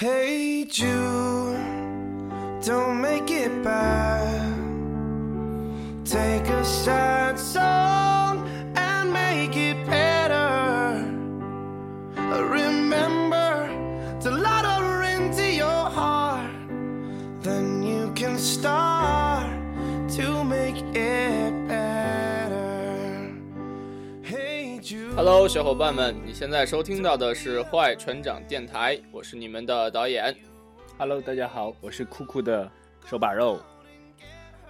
Hey Jude, don't make it bad. Take a sad Hello，小伙伴们，你现在收听到的是坏船长电台，我是你们的导演。Hello，大家好，我是酷酷的手把肉。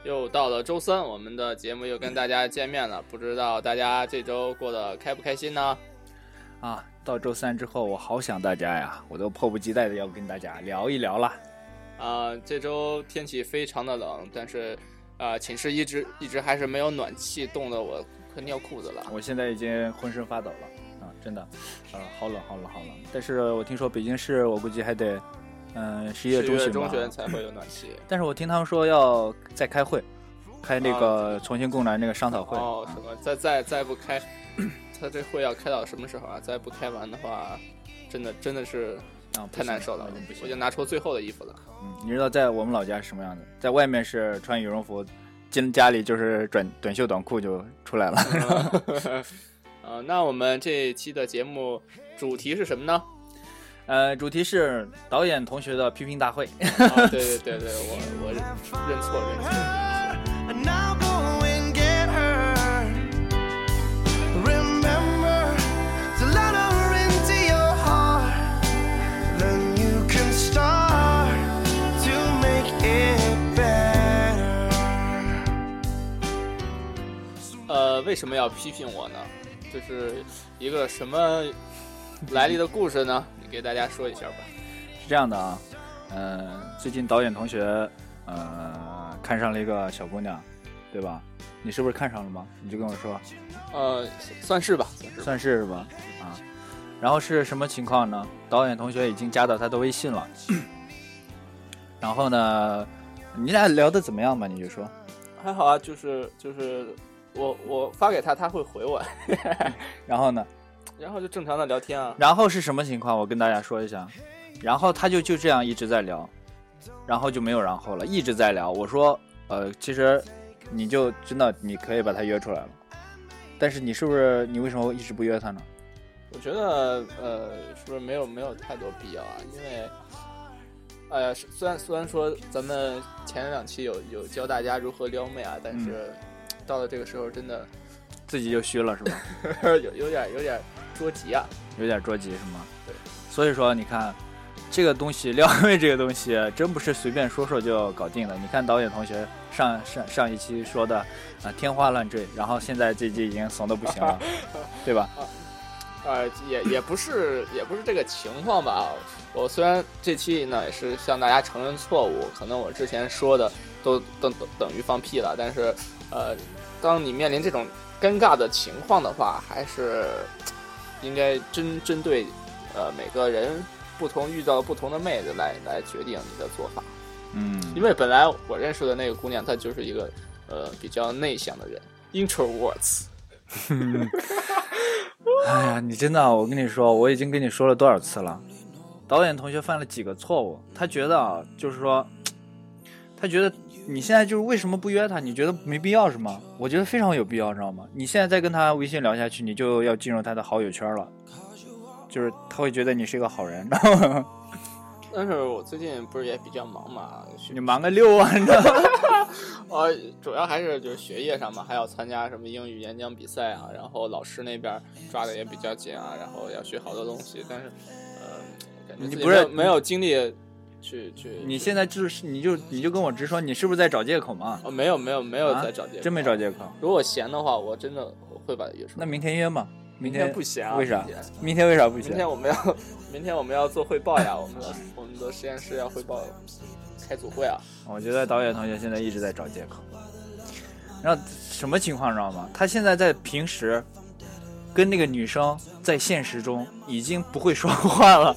又到了周三，我们的节目又跟大家见面了，不知道大家这周过得开不开心呢？啊，到周三之后，我好想大家呀，我都迫不及待的要跟大家聊一聊了。啊、这周天气非常的冷，但是啊、寝室一直一直还是没有暖气，冻得我快尿裤子了。我现在已经浑身发抖了啊，真的，啊，好冷，好冷，好冷。但是我听说北京市，我估计还得，嗯、十一月十月中中旬才会有暖气。但是我听他们说要再开会，开那个重新供暖那个商讨会。哦，什么？再再再不开，他这会要开到什么时候啊？再不开完的话，真的真的是啊，太难受了我就拿出最后的衣服了。嗯，你知道在我们老家是什么样的？在外面是穿羽绒服，进家里就是短短袖短裤就出来了。呃，那我们这一期的节目主题是什么呢？呃，主题是导演同学的批评大会。啊，对对对对，我我认认错认错。为什么要批评我呢？这是一个什么来历的故事呢？你给大家说一下吧。是这样的啊，呃，最近导演同学呃看上了一个小姑娘，对吧？你是不是看上了吗？你就跟我说，呃，算是吧，算是吧。算是是吧？啊，然后是什么情况呢？导演同学已经加到他的微信了，然后呢，你俩聊的怎么样吧？你就说，还好啊，就是就是我我发给他，他会回我，然后呢？然后就正常的聊天啊。然后是什么情况？我跟大家说一下。然后他就就这样一直在聊，然后就没有然后了，一直在聊。我说，呃，其实你就真的你可以把他约出来了，但是你是不是你为什么一直不约他呢？我觉得呃，是不是没有没有太多必要啊？因为，哎呀，虽然虽然说咱们前两期有有教大家如何撩妹啊，但是、到了这个时候真的自己就虚了是吧？有有点有点着急啊。有点着急是吗？对。所以说你看，这个东西 撩妹这个东西真不是随便说说就搞定了。你看导演同学上上上一期说的啊、天花乱坠，然后现在这季已经怂的不行了，对吧？呃，也也不是也不是这个情况吧。我虽然这期呢也是向大家承认错误，可能我之前说的都等等等于放屁了，但是呃，当你面临这种尴尬的情况的话，还是应该针针对呃每个人不同遇到不同的妹子来来决定你的做法。嗯，因为本来我认识的那个姑娘，她就是一个呃比较内向的人，introverts。哎呀，你真的，我跟你说，我已经跟你说了多少次了。导演同学犯了几个错误？他觉得啊，就是说，他觉得你现在就是为什么不约他？你觉得没必要是吗？我觉得非常有必要，知道吗？你现在再跟他微信聊下去，你就要进入他的好友圈了，就是他会觉得你是一个好人，知道吗？但是我最近不是也比较忙嘛，你忙个六啊，你知道吗？呃，主要还是就是学业上嘛，还要参加什么英语演讲比赛啊，然后老师那边抓的也比较紧啊，然后要学好多东西，但是呃，感觉你不是没有精力去去。你现在就是你就你就跟我直说，你是不是在找借口嘛？哦，没有没有没有啊在找借口，真没找。借口。如果闲的话，我真的会把它约出来。那明天约嘛？明天不闲啊？为啥明天？为啥不闲明？天我们要明天我们要做汇报呀，我们的我们的实验室要汇报开组会啊。我觉得导演同学现在一直在找借口。然后什么情况知道吗？他现在在平时跟那个女生在现实中已经不会说话了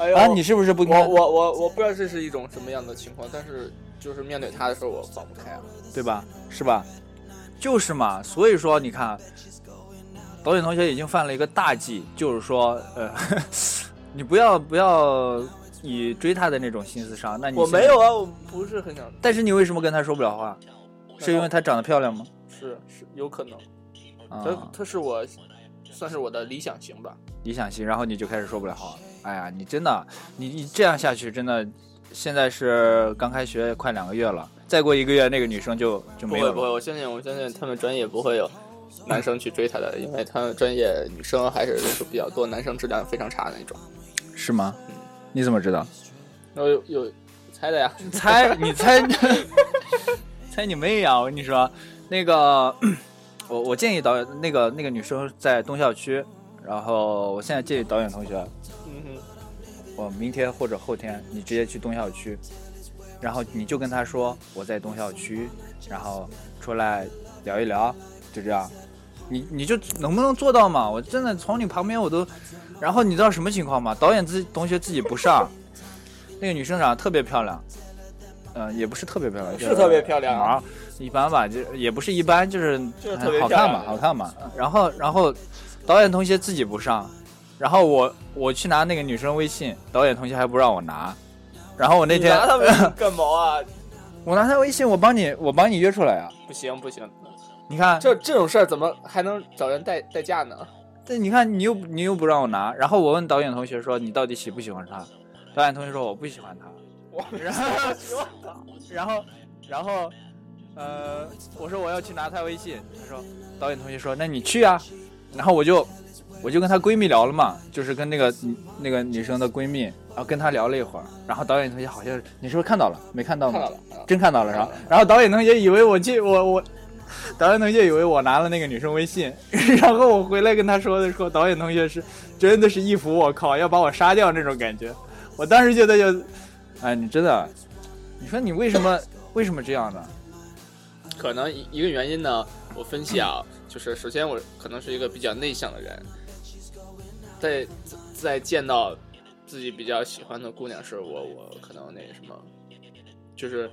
哎呦啊！你是不是不应我该我我我不知道这是一种什么样的情况，但是就是面对他的时候我放不开啊。对吧？是吧？就是嘛。所以说你看，导演同学已经犯了一个大忌，就是说，呃，你不要不要以追他的那种心思上，那你我没有啊，我不是很想，但是你为什么跟他说不了话？是因为她长得漂亮吗？是是有可能，啊、他他是我算是我的理想型吧。理想型，然后你就开始说不了话。哎呀，你真的，你你这样下去，真的，现在是刚开学快两个月了，再过一个月那个女生就就没有了不会不会，我相信我相信他们专业不会有男生去追她的，因为他们专业女生还是人数比较多，男生质量非常差的那种。是吗？你怎么知道？然后有有猜的呀，你猜，你猜，猜你妹呀！我跟你说，那个，我我建议导演那个那个女生在东校区，然后我现在建议导演同学，嗯哼，我明天或者后天你直接去东校区，然后你就跟他说我在东校区，然后出来聊一聊，就这样。你你就能不能做到嘛？我真的从你旁边我都，然后你知道什么情况吗？导演自同学自己不上，那个女生长得特别漂亮，嗯、也不是特别漂亮，是特别漂亮啊啊，一般吧，就也不是一般，就是就是特别好看嘛，好看嘛。然后然后导演同学自己不上，然后我我去拿那个女生微信，导演同学还不让我拿，然后我那天拿他们干毛啊？我拿他微信，我帮你我帮你约出来啊、不行不行，你看，这这种事儿怎么还能找人代代驾呢？这你看你又你又不让我拿，然后我问导演同学说你到底喜不喜欢他，导演同学说我不喜欢他，我 然后然后然后呃我说我要去拿她微信，她说导演同学说那你去啊，然后我就我就跟她闺蜜聊了嘛，就是跟那个那个女生的闺蜜，然后跟她聊了一会儿，然后导演同学好像你是不是看到了没看到吗？看到了，真看到了是吧看到了？然后导演同学以为我去我我，导演同学以为我拿了那个女生微信，然后我回来跟他说的时候，导演同学是真的是一副我靠要把我杀掉那种感觉。我当时觉得就，哎，你真的，你说你为什么为什么这样呢？可能一一个原因呢，我分析啊，就是首先我可能是一个比较内向的人，在在见到自己比较喜欢的姑娘时，我我可能那个什么，就是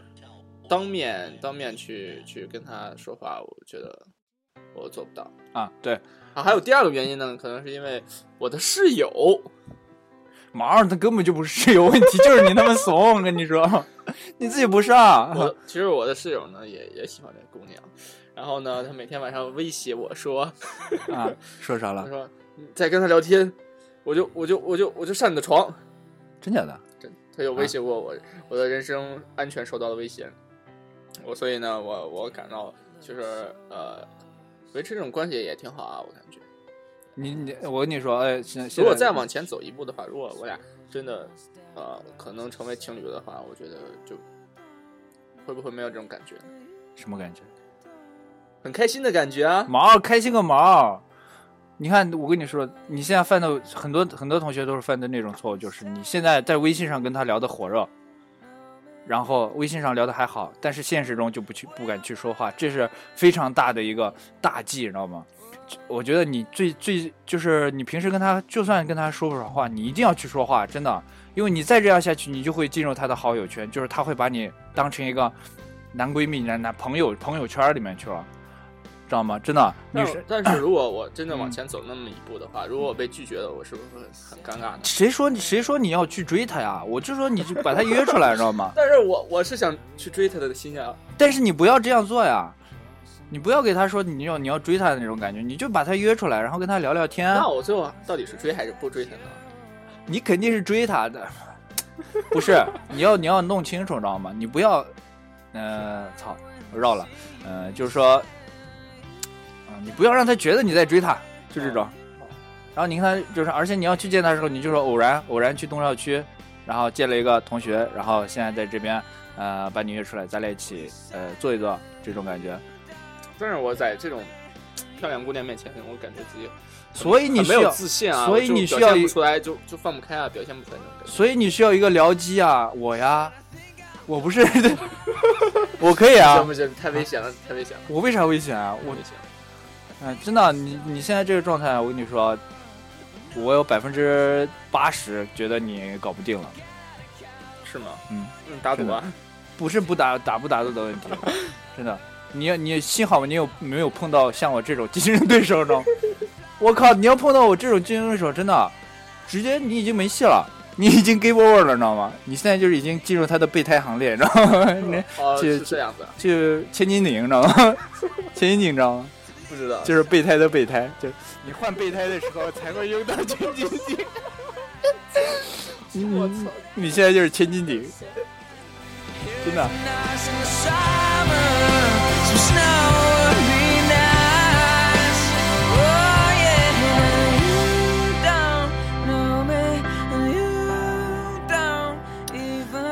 当面当面去去跟她说话，我觉得我做不到。啊，对，啊，还有第二个原因呢，可能是因为我的室友，毛儿他根本就不是室友问题，就是你他妈怂，我跟你说，你自己不上。我其实我的室友呢也也喜欢这姑娘，然后呢，她每天晚上威胁我说，啊，说啥他了？说你再跟他聊天，我就我就我就我就上你的床。真假的？真，他有威胁过我，我的人身安全受到了威胁。我所以呢，我我感到就是呃，维持这种关系也挺好啊，我感觉。你你我跟你说，哎，如果再往前走一步的话，如果我俩真的呃可能成为情侣的话，我觉得就会不会没有这种感觉？什么感觉？很开心的感觉啊！毛开心个毛！你看，我跟你说，你现在犯的很多很多同学都是犯的那种错误，就是你现在在微信上跟他聊的火热，然后微信上聊的还好，但是现实中就不去不敢去说话，这是非常大的一个大忌，你知道吗？我觉得你最最就是你平时跟他就算跟他说不上话，你一定要去说话，真的，因为你再这样下去，你就会进入他的好友圈，就是他会把你当成一个男闺蜜、男男朋友朋友圈里面去了，知道吗？真的，女但生但是如果我真的往嗯前走那么一步的话，如果我被拒绝了，我是不是会很尴尬呢？谁说你谁说你要去追她呀？我就说你就把她约出来，知道吗？但是我我是想去追她的心啊，但是你不要这样做呀，你不要给他说你要你要追他的那种感觉，你就把他约出来，然后跟他聊聊天。那我最后到底是追还是不追她呢？你肯定是追他的，不是？你要你要弄清楚，知道吗？你不要，呃，操，我绕了，呃，就是说，啊、你不要让他觉得你在追他，就这种。然后你看他就是，而且你要去见他的时候，你就说偶然偶然去东校区，然后见了一个同学，然后现在在这边，呃，把你约出来，咱俩一起呃坐一坐，这种感觉。但是我在这种漂亮姑娘面前，我感觉自己所以你没有需要，自信啊，所以你需要不出来，就就放不开啊，表现不出来那种感觉。所以你需要一个僚机啊，我呀，我不是，我可以啊行，不行？太危险了，太危险了，我为啥危险啊？我危险了。哎，真的，你你现在这个状态，我跟你说，我有百分之八十觉得你搞不定了。是吗？嗯，嗯，打赌啊，不是不打打不打赌的问题，真的。你你幸好你有没有碰到像我这种竞争对手呢？我靠，你要碰到我这种竞争对手，真的，直接你已经没戏了。你已经 give over 了，你知道吗？你现在就是已经进入他的备胎行列，你知道吗？你哦，就是这样子，就千斤顶，你知道吗？千斤顶，你知道吗？不知道。就是备胎的备胎就是你换备胎的时候才会用到千斤顶我操你现在就是千斤顶真的。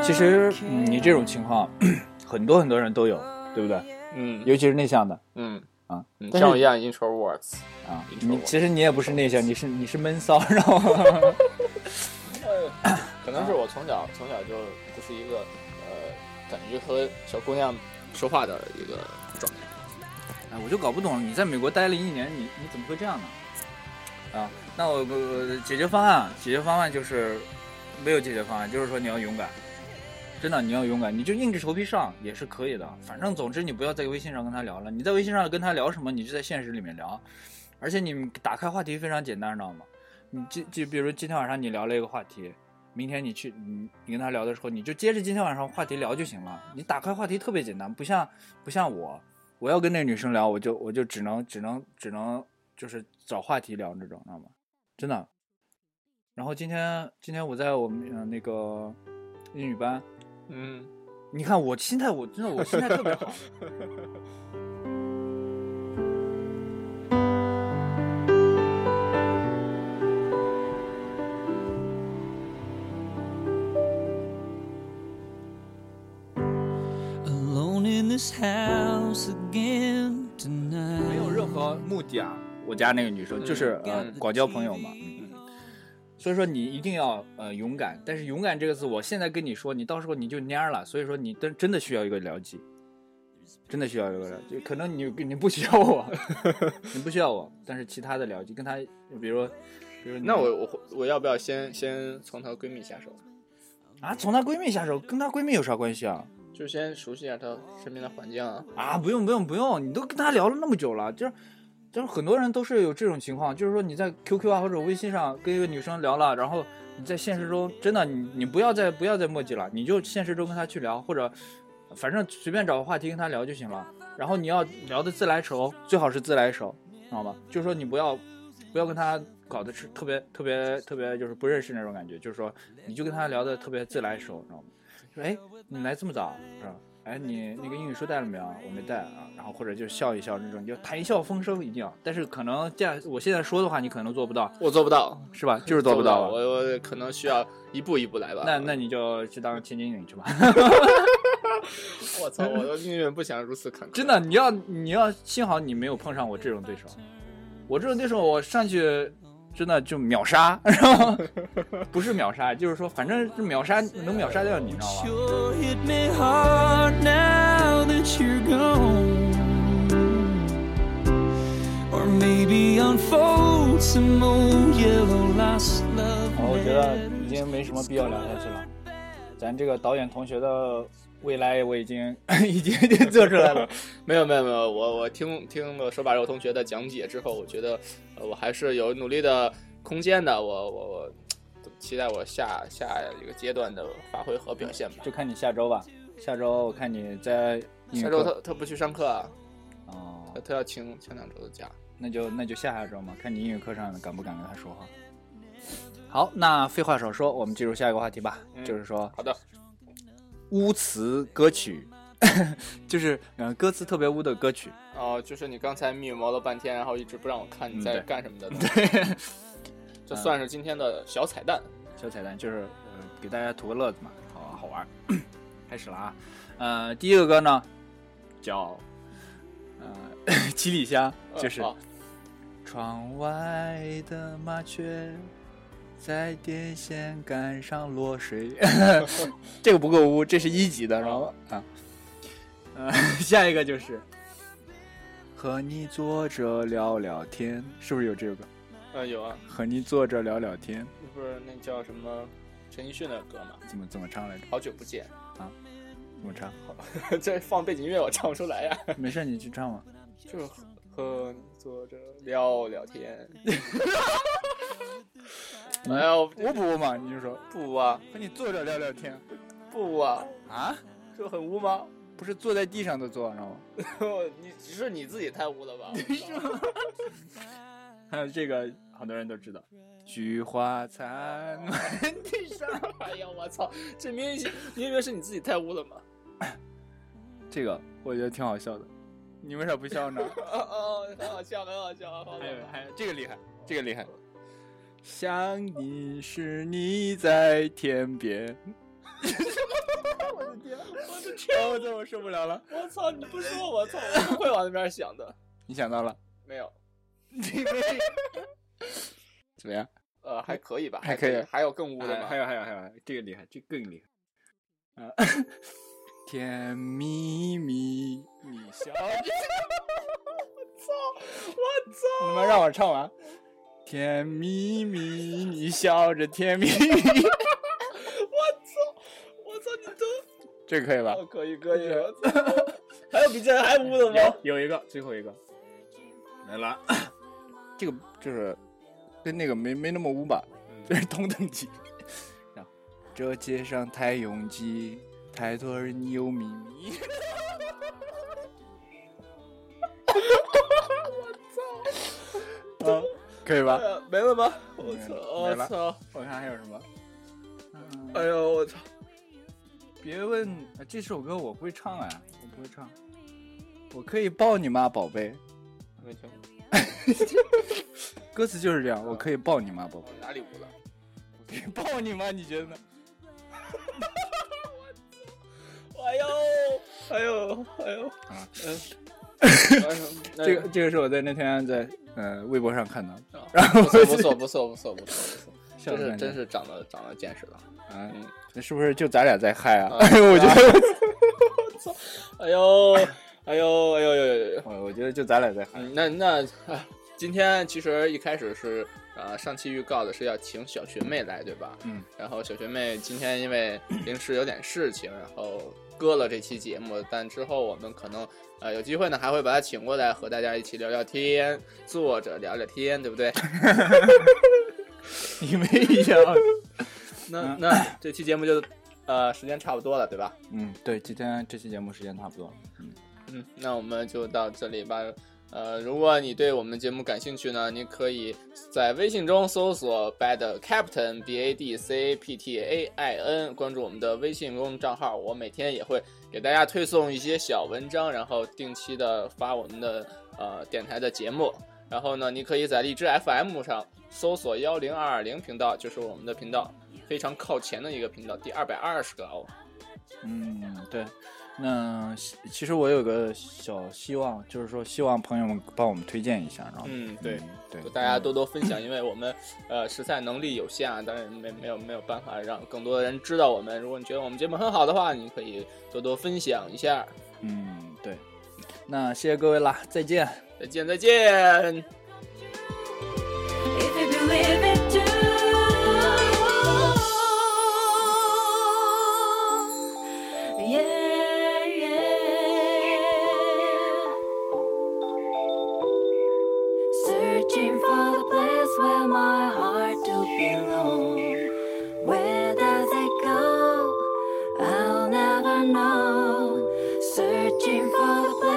其实你这种情况 很多很多人都有对不对？嗯。尤其是内向的。嗯。啊像我一样 introverts。啊。你说我你其实你也不是内向，你是你是闷骚，知道吗？可能是我从小从小就不是一个呃，敢于和小姑娘说话的一个状态。哎，我就搞不懂，你在美国待了一年，你你怎么会这样呢？啊，那我我解决方案，解决方案就是没有解决方案，就是说你要勇敢，真的你要勇敢，你就硬着头皮上也是可以的。反正总之你不要在微信上跟他聊了，你在微信上跟他聊什么，你就在现实里面聊，而且你打开话题非常简单，知道吗？你就就比如今天晚上你聊了一个话题，明天你去你你跟他聊的时候，你就接着今天晚上话题聊就行了。你打开话题特别简单，不像不像我，我要跟那女生聊，我就我就只能只能只能就是找话题聊这种，知道吗？真的。然后今天今天我在我们、呃、那个英语班，嗯，你看我心态，我真的我心态特别好。没有任何目的啊。我家那个女生就是呃嗯广交朋友嘛，嗯，所以说你一定要呃勇敢，但是勇敢这个字，我现在跟你说，你到时候你就蔫儿了，所以说你真真的需要一个僚机，真的需要一个僚机，可能你你不需要我，你不需要我，但是其他的僚机，跟他比如说比如那我我我要不要先先从她闺蜜下手？啊从她闺蜜下手，跟她闺蜜有啥关系啊？就先熟悉一下她身边的环境啊。啊，不用不用不用，你都跟她聊了那么久了，就是就是很多人都是有这种情况，就是说你在 QQ 啊或者微信上跟一个女生聊了，然后你在现实中真的你你不要再不要再墨迹了，你就现实中跟她去聊，或者反正随便找个话题跟她聊就行了。然后你要聊的自来熟，最好是自来熟，知道吗？就是说你不要不要跟她搞的是特别特别特别就是不认识那种感觉，就是说你就跟她聊的特别自来熟，知道吗？说哎你来这么早是吧？哎，你那个英语书带了没有？我没带啊。然后或者就笑一笑那种，就谈笑风生一定要。但是可能这样，我现在说的话，你可能做不到，我做不到，是吧？就是做不到我啊。我可能需要一步一步来吧。那那你就去当千金女去吧。我操，我的命运不想如此坎坷。真的，你要你要幸好你没有碰上我这种对手。我这种对手，我上去真的就秒杀，然后不是秒杀，就是说反正是秒杀能秒杀掉你，知道吗？Sure hit me hard now that you're gone. Or maybe unfold some old yellow lost love. 好，我觉得已经没什么必要聊下去了。咱这个导演同学的未来我已经已 经已经做出来了。没有没有没有，我我听听了手把肉同学的讲解之后，我觉得呃我还是有努力的空间的。我我我期待我下下一个阶段的发挥和表现吧。就看你下周吧。下周我看你在下周他他不去上课啊，哦他，他要请请两周的假。那就那就下下周嘛，看你英语课上敢不敢跟他说话。好，那废话少说，我们进入下一个话题吧，嗯就是说好的，污词歌曲，就是嗯、呃歌词特别污的歌曲。哦，就是你刚才密谋了半天，然后一直不让我看你在干什么的，对，这算是今天的小彩蛋。小彩蛋就是呃给大家图个乐子嘛，好好玩。开始了啊，呃，第一个歌呢叫呃七里香，就是。窗外的麻雀在电线杆上落水，这个不够污，这是一级的，知道吗？啊，呃，下一个就是和你坐着聊聊天，是不是有这个歌？嗯，有啊，和你坐着聊聊天，不是那叫什么陈奕迅的歌吗？怎么怎么唱来着？好久不见啊，怎么唱？这 放背景音乐我唱不出来呀。没事，你去唱嘛。就是和和你坐着聊聊天。哎呀，我污不污嘛？你就说不污啊，和你坐着聊聊天不污啊，啊？就很污吗？不是坐在地上都坐，知道吗？你只是你自己太污了吧？还有这个，很多人都知道。菊花残满地伤。哎呀，我操！这明明你以为是你自己太污了吗？这个我觉得挺好笑的，你为啥不笑呢？哦哦，很好笑，很好笑。好好还有还有这个厉害，这个厉害。想你时你在天边。我的天！我的天！我，这我受不了了。我操！你不说我操，我不会往那边想的。你想到了？没有。你没？怎么样？呃，还可以吧，还可以还有更污的吗？还有还有还有，这个厉害，这个更厉害。啊！甜蜜蜜，你笑。我操！我操！你们让我唱完。甜蜜蜜，你笑着甜蜜蜜。我操！我操！你都这可以吧？哦，可以可以。还有比这还污的吗？有一个，最后一个来了。这个就是跟那个没没那么污吧，这是同等级。这街上太拥挤，太多人有秘密。可以吧？没了吗？我操！我操！我看还有什么？嗯哎呦，我操！别问，啊这首歌我不会唱哎，我不会唱。我可以抱你吗，宝贝？没听过。歌词就是这样，我可以抱你吗，宝贝？哪里污了？我可以抱你吗？你觉得呢？哎呦，哎呦，哎呦！啊，嗯，这个 这个是我在那天在呃微博上看到的，然后不错不错不错不错不错，真是真是长了长了见识了。啊嗯，那是不是就咱俩在嗨啊？啊我觉得，哎呦，哎呦，哎呦呦呦呦！我我觉得就咱俩在嗨。嗯，那那啊，今天其实一开始是呃上期预告的是要请小学妹来，对吧？嗯，然后小学妹今天因为临时有点事情，然后搁了这期节目，但之后我们可能呃有机会呢还会把他请过来和大家一起聊聊天，坐着聊聊天，对不对？你们一样。那那这期节目就呃时间差不多了，对吧？嗯，对，今天这期节目时间差不多了。嗯，嗯，那我们就到这里吧。呃，如果你对我们节目感兴趣呢，你可以在微信中搜索 Bad Captain B A D C A P T A I N，关注我们的微信公众账号。我每天也会给大家推送一些小文章，然后定期的发我们的呃电台的节目。然后呢，你可以在荔枝 FM 上搜索幺零二二零频道，就是我们的频道，非常靠前的一个频道，第二百二十个哦。嗯，对。那其其实我有个小希望，就是说希望朋友们帮我们推荐一下，然后嗯对对，大家多多分享，因为我们呃实在能力有限啊，当然没没有没有办法让更多的人知道我们。如果你觉得我们节目很好的话，你可以多多分享一下。嗯对。那谢谢各位啦，再见。再见再见。dream for the.